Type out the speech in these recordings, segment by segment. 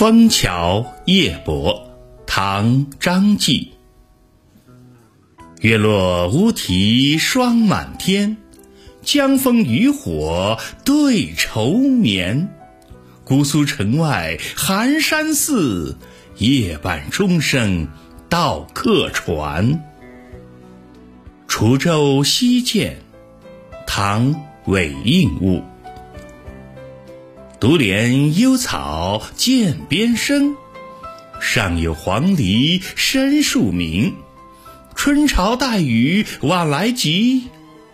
枫桥夜泊，唐·张继。月落乌啼霜满天，江枫渔火对愁眠。姑苏城外寒山寺，夜半钟声到客船。滁州西涧，唐·韦应物。独怜幽草涧边生，上有黄鹂深树鸣。春潮带雨晚来急，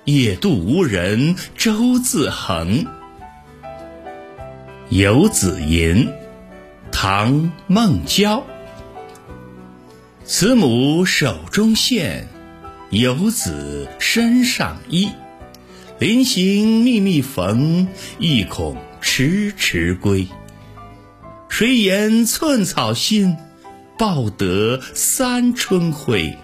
野渡无人舟自横。游子吟，唐·孟郊。慈母手中线，游子身上衣。临行密密缝，意恐迟迟归。谁言寸草心，报得三春晖。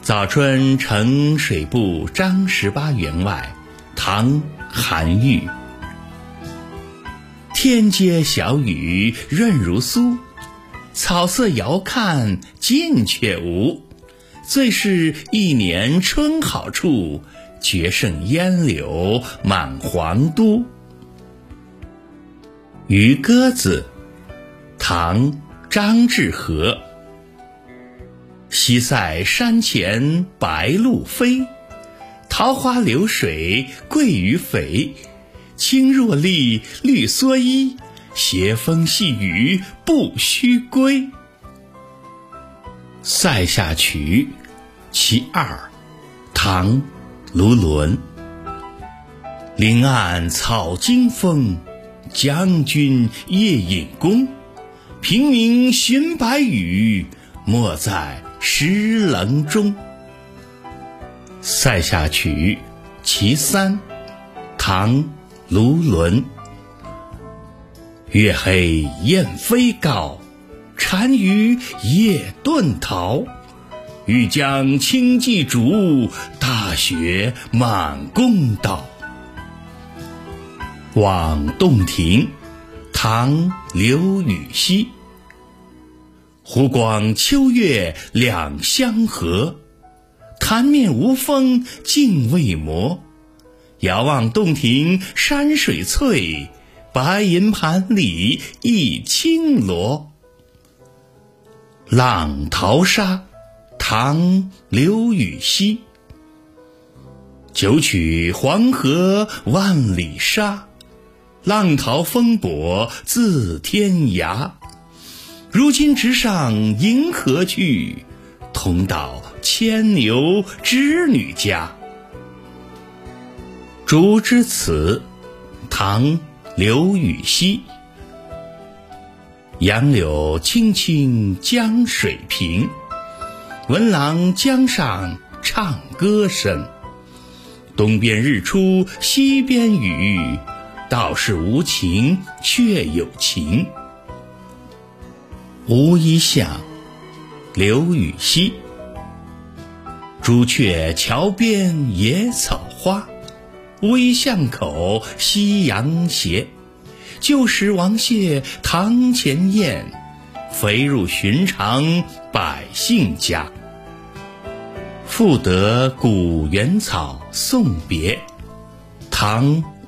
早春呈水部张十八员外，唐·韩愈。天街小雨润如酥，草色遥看近却无。最是一年春好处，绝胜烟柳满皇都。《渔歌子》唐·张志和。西塞山前白鹭飞，桃花流水鳜鱼肥。青箬笠，绿蓑衣，斜风细雨不须归。《塞下曲·其二》唐·卢纶。林暗草惊风。将军夜引弓，平明寻白羽，没在石棱中。《塞下曲·其三》唐·卢纶。月黑雁飞高，单于夜遁逃。欲将轻骑逐，大雪满弓刀。《望洞庭》唐·刘禹锡。湖光秋月两相和，潭面无风镜未磨。遥望洞庭山水翠，白银盘里一青螺。《浪淘沙》唐·刘禹锡。九曲黄河万里沙。浪淘风簸自天涯，如今直上银河去，同到牵牛织女家。《竹枝词》唐·刘禹锡。杨柳青青江水平，闻郎江上唱歌声。东边日出西边雨。道是无晴却有晴。乌衣巷，刘禹锡。朱雀桥边野草花，乌衣巷口夕阳斜。旧时王谢堂前燕，飞入寻常百姓家。赋得古原草送别，唐。